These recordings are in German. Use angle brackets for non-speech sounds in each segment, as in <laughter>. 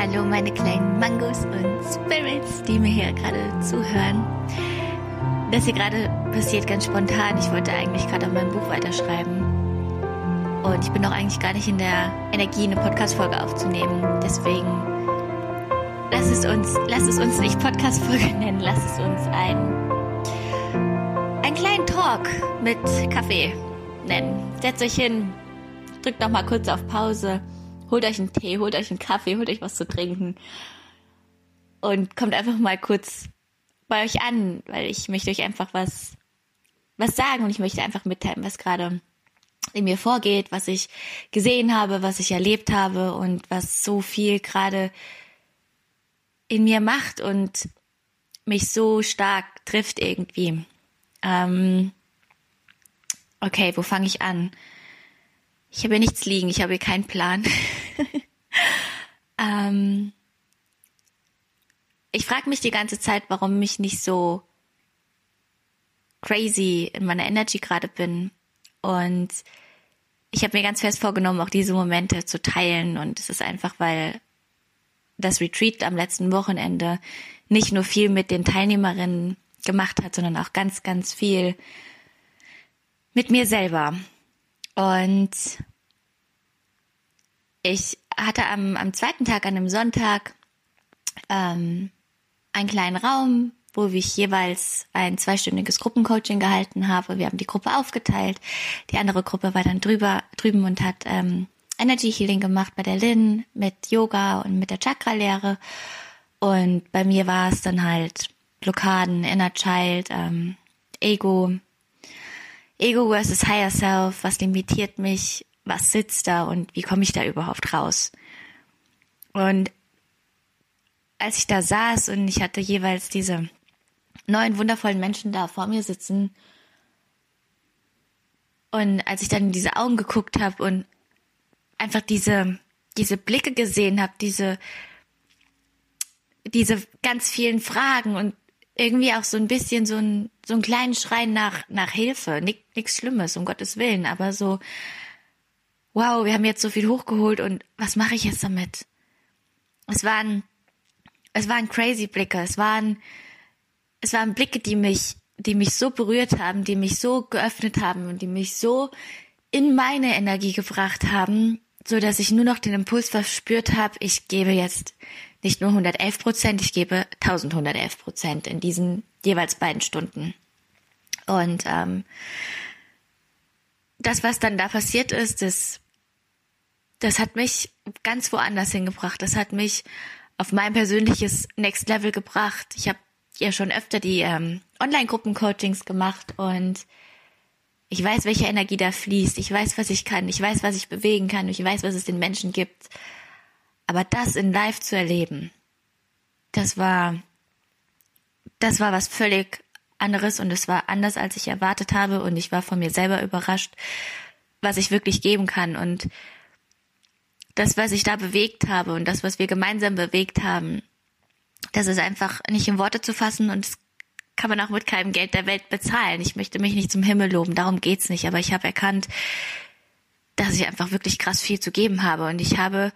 Hallo meine kleinen Mangos und Spirits, die mir hier gerade zuhören. Das hier gerade passiert ganz spontan. Ich wollte eigentlich gerade an meinem Buch weiterschreiben. Und ich bin auch eigentlich gar nicht in der Energie, eine Podcast-Folge aufzunehmen. Deswegen lass es uns, lass es uns nicht Podcast-Folge <laughs> nennen, lass es uns ein, einen kleinen Talk mit Kaffee nennen. Setzt euch hin, drückt noch mal kurz auf Pause holt euch einen Tee, holt euch einen Kaffee, holt euch was zu trinken und kommt einfach mal kurz bei euch an, weil ich möchte euch einfach was, was sagen und ich möchte einfach mitteilen, was gerade in mir vorgeht, was ich gesehen habe, was ich erlebt habe und was so viel gerade in mir macht und mich so stark trifft irgendwie. Ähm, okay, wo fange ich an? Ich habe hier nichts liegen, ich habe hier keinen Plan. <laughs> ähm, ich frage mich die ganze Zeit, warum ich nicht so crazy in meiner Energy gerade bin. Und ich habe mir ganz fest vorgenommen, auch diese Momente zu teilen. Und es ist einfach, weil das Retreat am letzten Wochenende nicht nur viel mit den Teilnehmerinnen gemacht hat, sondern auch ganz, ganz viel mit mir selber. Und ich hatte am, am zweiten Tag, an einem Sonntag, ähm, einen kleinen Raum, wo ich jeweils ein zweistündiges Gruppencoaching gehalten habe. Wir haben die Gruppe aufgeteilt. Die andere Gruppe war dann drüber, drüben und hat ähm, Energy Healing gemacht bei der Lin mit Yoga und mit der Chakra-Lehre. Und bei mir war es dann halt Blockaden, Inner Child, ähm, Ego, Ego versus Higher Self, was limitiert mich, was sitzt da und wie komme ich da überhaupt raus? Und als ich da saß und ich hatte jeweils diese neun wundervollen Menschen da vor mir sitzen und als ich dann in diese Augen geguckt habe und einfach diese diese Blicke gesehen habe, diese diese ganz vielen Fragen und irgendwie auch so ein bisschen so ein so ein kleinen Schreien nach nach Hilfe, nichts Schlimmes um Gottes willen, aber so wow, wir haben jetzt so viel hochgeholt und was mache ich jetzt damit? Es waren es waren crazy Blicke, es waren es waren Blicke, die mich die mich so berührt haben, die mich so geöffnet haben und die mich so in meine Energie gebracht haben, so dass ich nur noch den Impuls verspürt habe, ich gebe jetzt nicht nur 111 Prozent, ich gebe 1111 Prozent in diesen jeweils beiden Stunden. Und ähm, das, was dann da passiert ist, das, das hat mich ganz woanders hingebracht. Das hat mich auf mein persönliches Next Level gebracht. Ich habe ja schon öfter die ähm, Online-Gruppen-Coachings gemacht und ich weiß, welche Energie da fließt. Ich weiß, was ich kann. Ich weiß, was ich bewegen kann. Ich weiß, was es den Menschen gibt. Aber das in Live zu erleben, das war, das war was völlig anderes und es war anders, als ich erwartet habe und ich war von mir selber überrascht, was ich wirklich geben kann und das, was ich da bewegt habe und das, was wir gemeinsam bewegt haben, das ist einfach nicht in Worte zu fassen und das kann man auch mit keinem Geld der Welt bezahlen. Ich möchte mich nicht zum Himmel loben, darum geht's nicht, aber ich habe erkannt, dass ich einfach wirklich krass viel zu geben habe und ich habe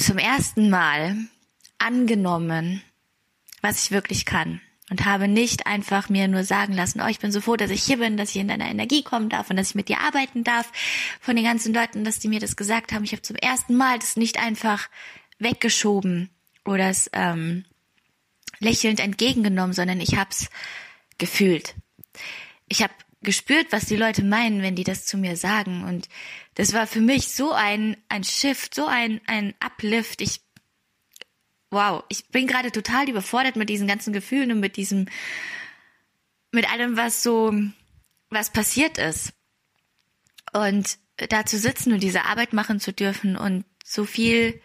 zum ersten Mal angenommen, was ich wirklich kann. Und habe nicht einfach mir nur sagen lassen, oh, ich bin so froh, dass ich hier bin, dass ich in deiner Energie kommen darf und dass ich mit dir arbeiten darf. Von den ganzen Leuten, dass die mir das gesagt haben. Ich habe zum ersten Mal das nicht einfach weggeschoben oder es ähm, lächelnd entgegengenommen, sondern ich habe es gefühlt. Ich habe gespürt, was die Leute meinen, wenn die das zu mir sagen. Und das war für mich so ein, ein Shift, so ein, ein Uplift. Ich, wow, ich bin gerade total überfordert mit diesen ganzen Gefühlen und mit diesem, mit allem, was so, was passiert ist. Und da zu sitzen und diese Arbeit machen zu dürfen und so viel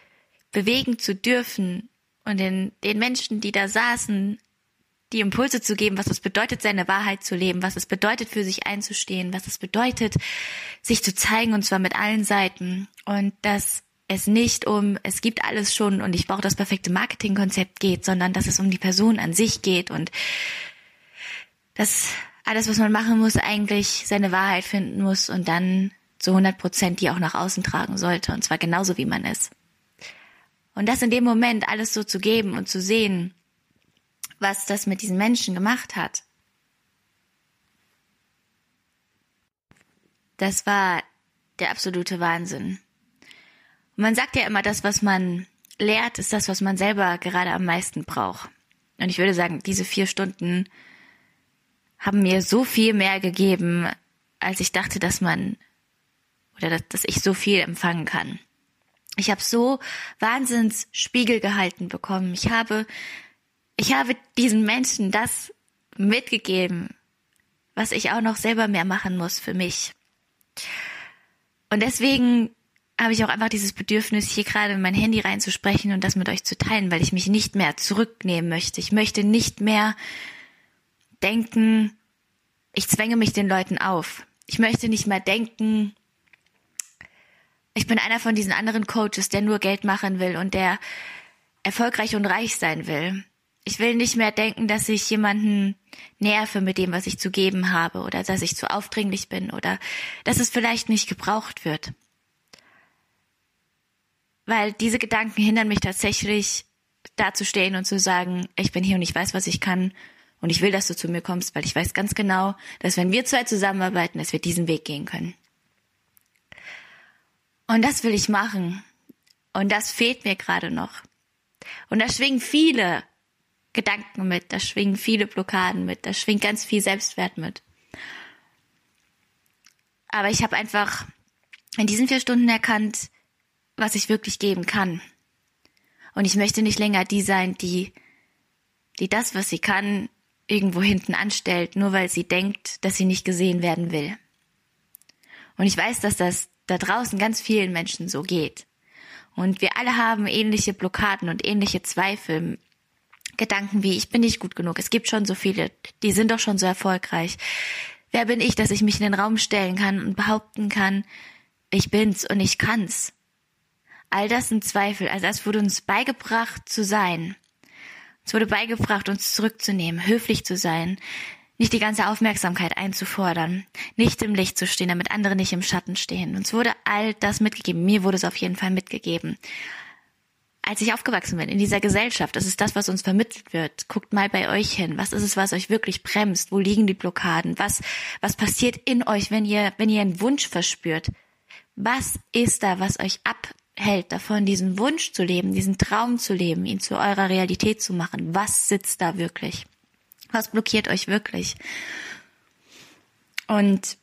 bewegen zu dürfen und den, den Menschen, die da saßen, die Impulse zu geben, was es bedeutet, seine Wahrheit zu leben, was es bedeutet, für sich einzustehen, was es bedeutet, sich zu zeigen und zwar mit allen Seiten. Und dass es nicht um, es gibt alles schon und ich brauche das perfekte Marketingkonzept geht, sondern dass es um die Person an sich geht. Und dass alles, was man machen muss, eigentlich seine Wahrheit finden muss und dann zu 100 Prozent die auch nach außen tragen sollte. Und zwar genauso wie man ist. Und das in dem Moment alles so zu geben und zu sehen, was das mit diesen Menschen gemacht hat. Das war der absolute Wahnsinn. Und man sagt ja immer, das, was man lehrt, ist das, was man selber gerade am meisten braucht. Und ich würde sagen, diese vier Stunden haben mir so viel mehr gegeben, als ich dachte, dass man oder dass, dass ich so viel empfangen kann. Ich habe so wahnsinns Spiegel gehalten bekommen. Ich habe, ich habe diesen Menschen das mitgegeben, was ich auch noch selber mehr machen muss für mich. Und deswegen habe ich auch einfach dieses Bedürfnis, hier gerade in mein Handy reinzusprechen und das mit euch zu teilen, weil ich mich nicht mehr zurücknehmen möchte. Ich möchte nicht mehr denken, ich zwänge mich den Leuten auf. Ich möchte nicht mehr denken, ich bin einer von diesen anderen Coaches, der nur Geld machen will und der erfolgreich und reich sein will. Ich will nicht mehr denken, dass ich jemanden nerve mit dem, was ich zu geben habe oder dass ich zu aufdringlich bin oder dass es vielleicht nicht gebraucht wird. Weil diese Gedanken hindern mich tatsächlich, dazustehen und zu sagen, ich bin hier und ich weiß, was ich kann und ich will, dass du zu mir kommst, weil ich weiß ganz genau, dass wenn wir zwei zusammenarbeiten, dass wir diesen Weg gehen können. Und das will ich machen. Und das fehlt mir gerade noch. Und da schwingen viele Gedanken mit, da schwingen viele Blockaden mit, da schwingt ganz viel Selbstwert mit. Aber ich habe einfach in diesen vier Stunden erkannt, was ich wirklich geben kann. Und ich möchte nicht länger die sein, die, die das, was sie kann, irgendwo hinten anstellt, nur weil sie denkt, dass sie nicht gesehen werden will. Und ich weiß, dass das da draußen ganz vielen Menschen so geht. Und wir alle haben ähnliche Blockaden und ähnliche Zweifel. Gedanken wie, ich bin nicht gut genug. Es gibt schon so viele, die sind doch schon so erfolgreich. Wer bin ich, dass ich mich in den Raum stellen kann und behaupten kann, ich bin's und ich kann's? All das sind Zweifel. Also es wurde uns beigebracht zu sein. Es wurde beigebracht, uns zurückzunehmen, höflich zu sein, nicht die ganze Aufmerksamkeit einzufordern, nicht im Licht zu stehen, damit andere nicht im Schatten stehen. Uns wurde all das mitgegeben. Mir wurde es auf jeden Fall mitgegeben. Als ich aufgewachsen bin in dieser Gesellschaft, das ist das, was uns vermittelt wird. Guckt mal bei euch hin. Was ist es, was euch wirklich bremst? Wo liegen die Blockaden? Was, was passiert in euch, wenn ihr, wenn ihr einen Wunsch verspürt? Was ist da, was euch abhält davon, diesen Wunsch zu leben, diesen Traum zu leben, ihn zu eurer Realität zu machen? Was sitzt da wirklich? Was blockiert euch wirklich? Und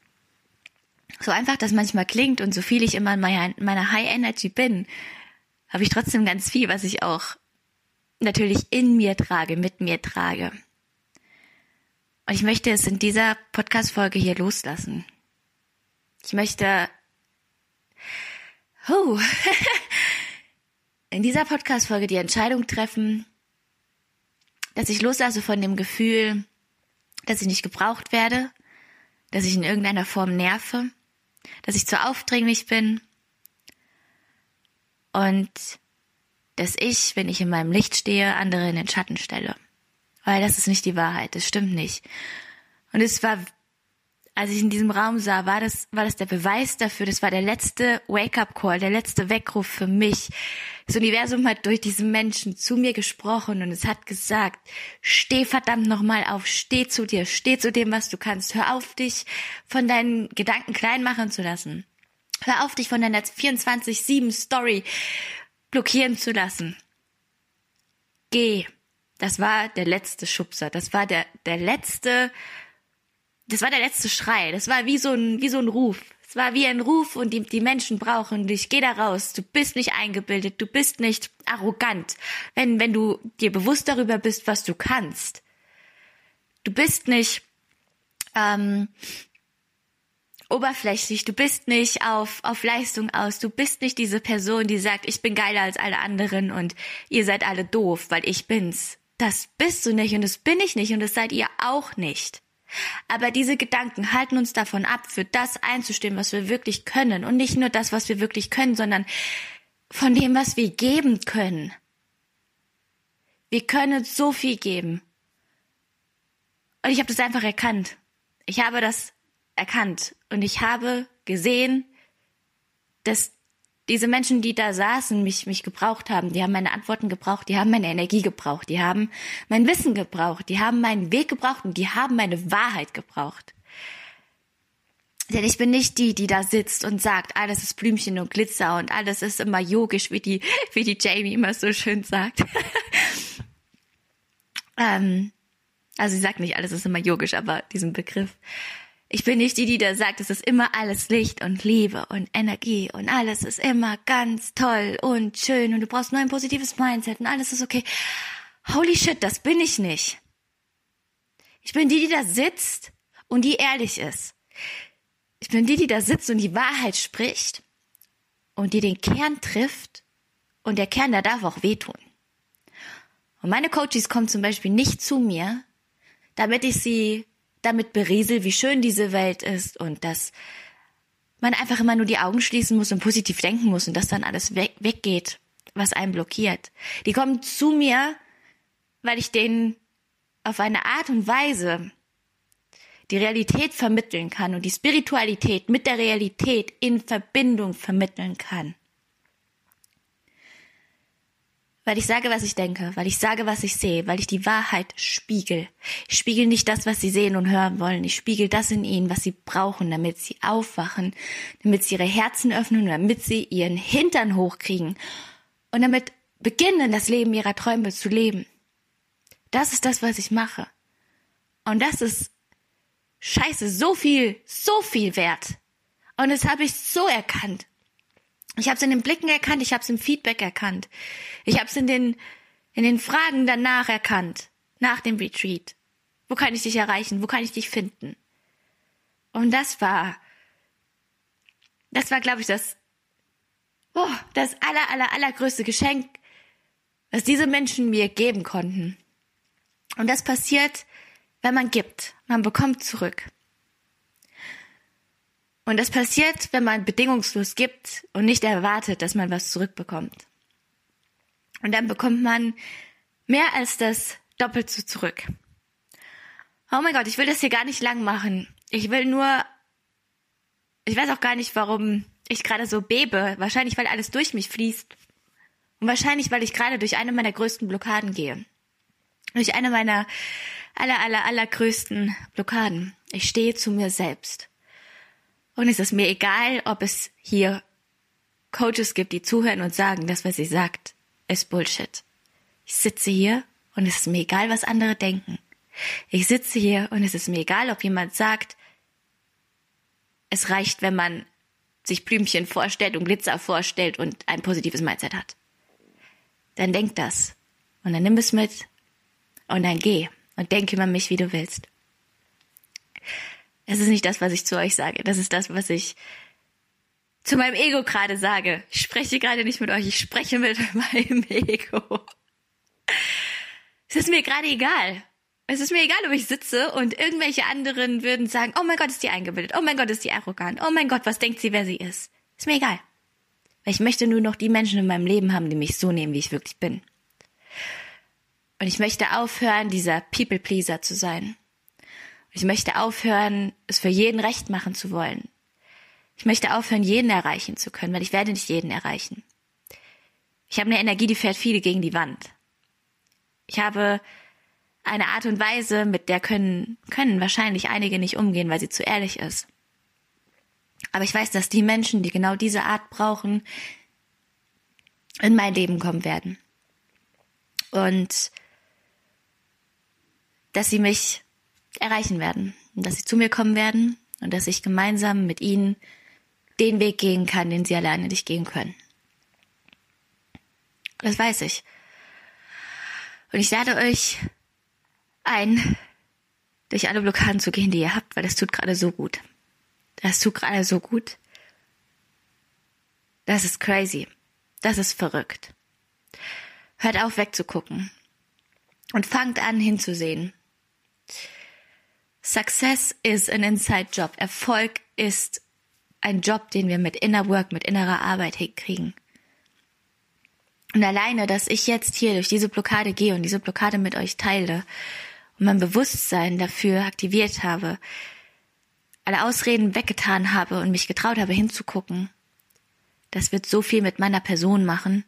so einfach das manchmal klingt und so viel ich immer in meiner High Energy bin, habe ich trotzdem ganz viel, was ich auch natürlich in mir trage, mit mir trage. Und ich möchte es in dieser Podcast-Folge hier loslassen. Ich möchte, oh, <laughs> in dieser Podcast-Folge die Entscheidung treffen, dass ich loslasse von dem Gefühl, dass ich nicht gebraucht werde, dass ich in irgendeiner Form nerve, dass ich zu aufdringlich bin und dass ich, wenn ich in meinem Licht stehe, andere in den Schatten stelle. Weil das ist nicht die Wahrheit, das stimmt nicht. Und es war als ich in diesem Raum sah, war das, war das der Beweis dafür, das war der letzte Wake-up-Call, der letzte Weckruf für mich. Das Universum hat durch diesen Menschen zu mir gesprochen und es hat gesagt, steh verdammt nochmal auf, steh zu dir, steh zu dem, was du kannst. Hör auf, dich von deinen Gedanken klein machen zu lassen. Hör auf, dich von deiner 24-7 Story blockieren zu lassen. Geh. Das war der letzte Schubser. Das war der, der letzte das war der letzte Schrei. Das war wie so ein, wie so ein Ruf. Es war wie ein Ruf und die, die Menschen brauchen dich. Geh da raus. Du bist nicht eingebildet. Du bist nicht arrogant. Wenn, wenn du dir bewusst darüber bist, was du kannst. Du bist nicht, ähm, oberflächlich, du bist nicht auf, auf Leistung aus, du bist nicht diese Person, die sagt, ich bin geiler als alle anderen und ihr seid alle doof, weil ich bin's. Das bist du nicht und das bin ich nicht und das seid ihr auch nicht. Aber diese Gedanken halten uns davon ab, für das einzustehen, was wir wirklich können. Und nicht nur das, was wir wirklich können, sondern von dem, was wir geben können. Wir können so viel geben. Und ich habe das einfach erkannt. Ich habe das erkannt. Und ich habe gesehen, dass diese Menschen, die da saßen, mich, mich gebraucht haben, die haben meine Antworten gebraucht, die haben meine Energie gebraucht, die haben mein Wissen gebraucht, die haben meinen Weg gebraucht und die haben meine Wahrheit gebraucht. Denn ich bin nicht die, die da sitzt und sagt, alles ist Blümchen und Glitzer und alles ist immer yogisch, wie die, <laughs> wie die Jamie immer so schön sagt. <laughs> ähm, also sie sagt nicht, alles ist immer yogisch, aber diesen Begriff. Ich bin nicht die, die da sagt, es ist immer alles Licht und Liebe und Energie und alles ist immer ganz toll und schön und du brauchst nur ein positives Mindset und alles ist okay. Holy shit, das bin ich nicht. Ich bin die, die da sitzt und die ehrlich ist. Ich bin die, die da sitzt und die Wahrheit spricht und die den Kern trifft und der Kern, der darf auch wehtun. Und meine Coaches kommen zum Beispiel nicht zu mir, damit ich sie damit beriesel, wie schön diese Welt ist und dass man einfach immer nur die Augen schließen muss und positiv denken muss und dass dann alles weg, weggeht, was einen blockiert. Die kommen zu mir, weil ich denen auf eine Art und Weise die Realität vermitteln kann und die Spiritualität mit der Realität in Verbindung vermitteln kann. Weil ich sage, was ich denke, weil ich sage, was ich sehe, weil ich die Wahrheit spiegel. Ich spiegel nicht das, was sie sehen und hören wollen. Ich spiegel das in ihnen, was sie brauchen, damit sie aufwachen, damit sie ihre Herzen öffnen, damit sie ihren Hintern hochkriegen und damit beginnen, das Leben ihrer Träume zu leben. Das ist das, was ich mache. Und das ist scheiße, so viel, so viel wert. Und das habe ich so erkannt. Ich habe es in den Blicken erkannt, ich habe es im Feedback erkannt. Ich habe es in den in den Fragen danach erkannt, nach dem Retreat. Wo kann ich dich erreichen? Wo kann ich dich finden? Und das war das war glaube ich das oh, das aller aller allergrößte Geschenk, was diese Menschen mir geben konnten. Und das passiert, wenn man gibt. Man bekommt zurück. Und das passiert, wenn man bedingungslos gibt und nicht erwartet, dass man was zurückbekommt. Und dann bekommt man mehr als das Doppelte zurück. Oh mein Gott, ich will das hier gar nicht lang machen. Ich will nur, ich weiß auch gar nicht, warum ich gerade so bebe. Wahrscheinlich, weil alles durch mich fließt. Und wahrscheinlich, weil ich gerade durch eine meiner größten Blockaden gehe. Durch eine meiner aller, aller, allergrößten Blockaden. Ich stehe zu mir selbst. Und es ist mir egal, ob es hier Coaches gibt, die zuhören und sagen, das, was sie sagt, ist Bullshit. Ich sitze hier und es ist mir egal, was andere denken. Ich sitze hier und es ist mir egal, ob jemand sagt, es reicht, wenn man sich Blümchen vorstellt und Glitzer vorstellt und ein positives Mindset hat. Dann denk das. Und dann nimm es mit und dann geh und denk über mich, wie du willst. Es ist nicht das, was ich zu euch sage. Das ist das, was ich zu meinem Ego gerade sage. Ich spreche gerade nicht mit euch, ich spreche mit <laughs> meinem Ego. Es ist mir gerade egal. Es ist mir egal, ob ich sitze und irgendwelche anderen würden sagen, oh mein Gott, ist die eingebildet, oh mein Gott, ist die arrogant, oh mein Gott, was denkt sie, wer sie ist. Ist mir egal. Weil ich möchte nur noch die Menschen in meinem Leben haben, die mich so nehmen, wie ich wirklich bin. Und ich möchte aufhören, dieser People-Pleaser zu sein. Ich möchte aufhören, es für jeden recht machen zu wollen. Ich möchte aufhören, jeden erreichen zu können, weil ich werde nicht jeden erreichen. Ich habe eine Energie, die fährt viele gegen die Wand. Ich habe eine Art und Weise, mit der können, können wahrscheinlich einige nicht umgehen, weil sie zu ehrlich ist. Aber ich weiß, dass die Menschen, die genau diese Art brauchen, in mein Leben kommen werden. Und dass sie mich erreichen werden und dass sie zu mir kommen werden und dass ich gemeinsam mit ihnen den Weg gehen kann, den sie alleine nicht gehen können. Das weiß ich. Und ich lade euch ein, durch alle Blockaden zu gehen, die ihr habt, weil das tut gerade so gut. Das tut gerade so gut. Das ist crazy. Das ist verrückt. Hört auf wegzugucken. Und fangt an hinzusehen. Success is an inside job. Erfolg ist ein Job, den wir mit Inner Work, mit innerer Arbeit hinkriegen. Und alleine, dass ich jetzt hier durch diese Blockade gehe und diese Blockade mit euch teile und mein Bewusstsein dafür aktiviert habe, alle Ausreden weggetan habe und mich getraut habe hinzugucken, das wird so viel mit meiner Person machen.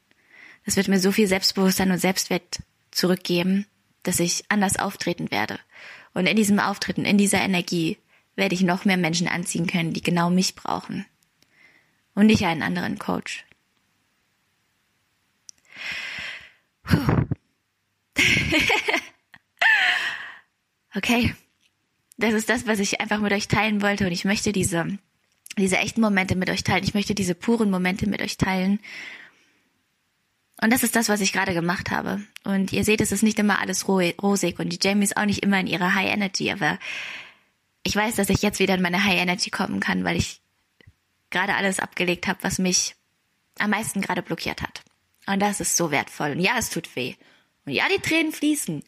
Das wird mir so viel Selbstbewusstsein und Selbstwert zurückgeben, dass ich anders auftreten werde. Und in diesem Auftreten, in dieser Energie werde ich noch mehr Menschen anziehen können, die genau mich brauchen. Und nicht einen anderen Coach. <laughs> okay. Das ist das, was ich einfach mit euch teilen wollte. Und ich möchte diese, diese echten Momente mit euch teilen. Ich möchte diese puren Momente mit euch teilen. Und das ist das, was ich gerade gemacht habe. Und ihr seht, es ist nicht immer alles rosig und die Jamie ist auch nicht immer in ihrer High Energy, aber ich weiß, dass ich jetzt wieder in meine High Energy kommen kann, weil ich gerade alles abgelegt habe, was mich am meisten gerade blockiert hat. Und das ist so wertvoll. Und ja, es tut weh. Und ja, die Tränen fließen.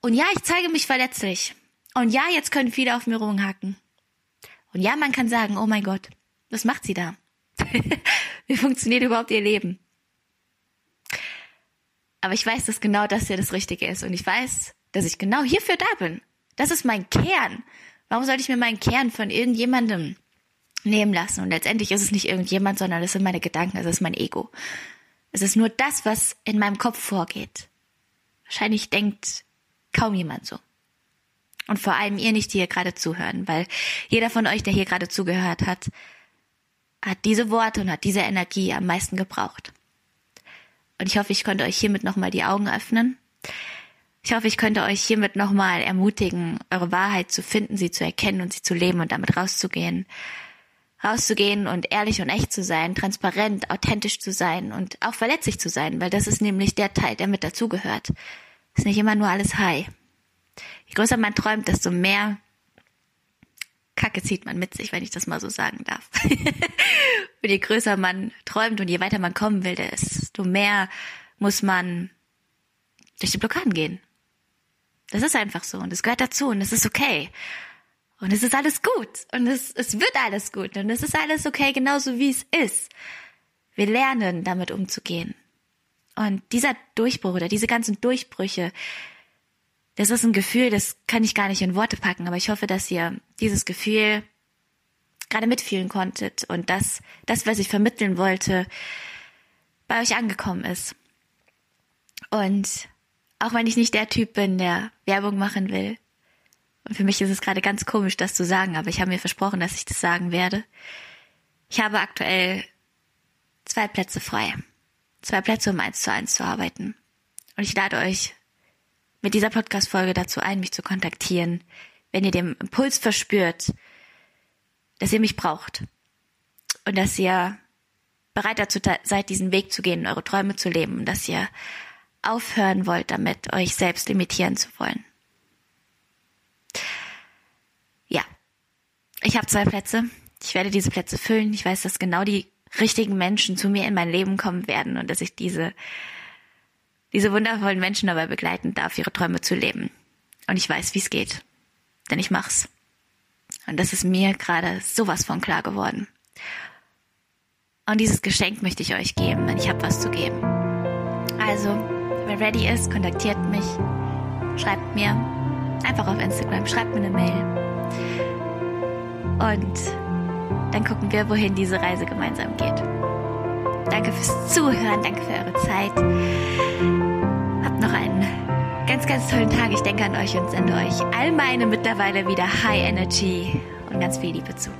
Und ja, ich zeige mich verletzlich. Und ja, jetzt können viele auf mir rumhacken. Und ja, man kann sagen, oh mein Gott, was macht sie da? <laughs> Wie funktioniert überhaupt ihr Leben? Aber ich weiß, dass genau das hier das Richtige ist. Und ich weiß, dass ich genau hierfür da bin. Das ist mein Kern. Warum sollte ich mir meinen Kern von irgendjemandem nehmen lassen? Und letztendlich ist es nicht irgendjemand, sondern es sind meine Gedanken, es ist mein Ego. Es ist nur das, was in meinem Kopf vorgeht. Wahrscheinlich denkt kaum jemand so. Und vor allem ihr nicht, die hier gerade zuhören, weil jeder von euch, der hier gerade zugehört hat, hat diese Worte und hat diese Energie am meisten gebraucht. Und ich hoffe, ich konnte euch hiermit nochmal die Augen öffnen. Ich hoffe, ich könnte euch hiermit nochmal ermutigen, eure Wahrheit zu finden, sie zu erkennen und sie zu leben und damit rauszugehen. Rauszugehen und ehrlich und echt zu sein, transparent, authentisch zu sein und auch verletzlich zu sein, weil das ist nämlich der Teil, der mit dazugehört. Ist nicht immer nur alles high. Je größer man träumt, desto mehr Kacke zieht man mit sich, wenn ich das mal so sagen darf. <laughs> und je größer man träumt und je weiter man kommen will, desto mehr muss man durch die Blockaden gehen. Das ist einfach so und es gehört dazu und es ist okay. Und es ist alles gut und es, es wird alles gut und es ist alles okay, genauso wie es ist. Wir lernen damit umzugehen. Und dieser Durchbruch oder diese ganzen Durchbrüche, das ist ein Gefühl, das kann ich gar nicht in Worte packen, aber ich hoffe, dass ihr dieses Gefühl gerade mitfühlen konntet und dass das, was ich vermitteln wollte, bei euch angekommen ist. Und auch wenn ich nicht der Typ bin, der Werbung machen will, und für mich ist es gerade ganz komisch, das zu sagen, aber ich habe mir versprochen, dass ich das sagen werde. Ich habe aktuell zwei Plätze frei. Zwei Plätze, um eins zu eins zu arbeiten. Und ich lade euch mit dieser Podcast-Folge dazu ein, mich zu kontaktieren, wenn ihr den Impuls verspürt, dass ihr mich braucht und dass ihr bereit dazu seid, diesen Weg zu gehen, eure Träume zu leben, dass ihr aufhören wollt damit, euch selbst limitieren zu wollen. Ja, ich habe zwei Plätze. Ich werde diese Plätze füllen. Ich weiß, dass genau die richtigen Menschen zu mir in mein Leben kommen werden und dass ich diese diese wundervollen Menschen dabei begleiten darf, ihre Träume zu leben. Und ich weiß, wie es geht. Denn ich mach's. Und das ist mir gerade sowas von klar geworden. Und dieses Geschenk möchte ich euch geben, denn ich habe was zu geben. Also, wer ready ist, kontaktiert mich, schreibt mir einfach auf Instagram, schreibt mir eine Mail. Und dann gucken wir, wohin diese Reise gemeinsam geht. Danke fürs Zuhören, danke für eure Zeit. Noch einen ganz, ganz tollen Tag. Ich denke an euch und sende euch all meine mittlerweile wieder High Energy und ganz viel Liebe zu.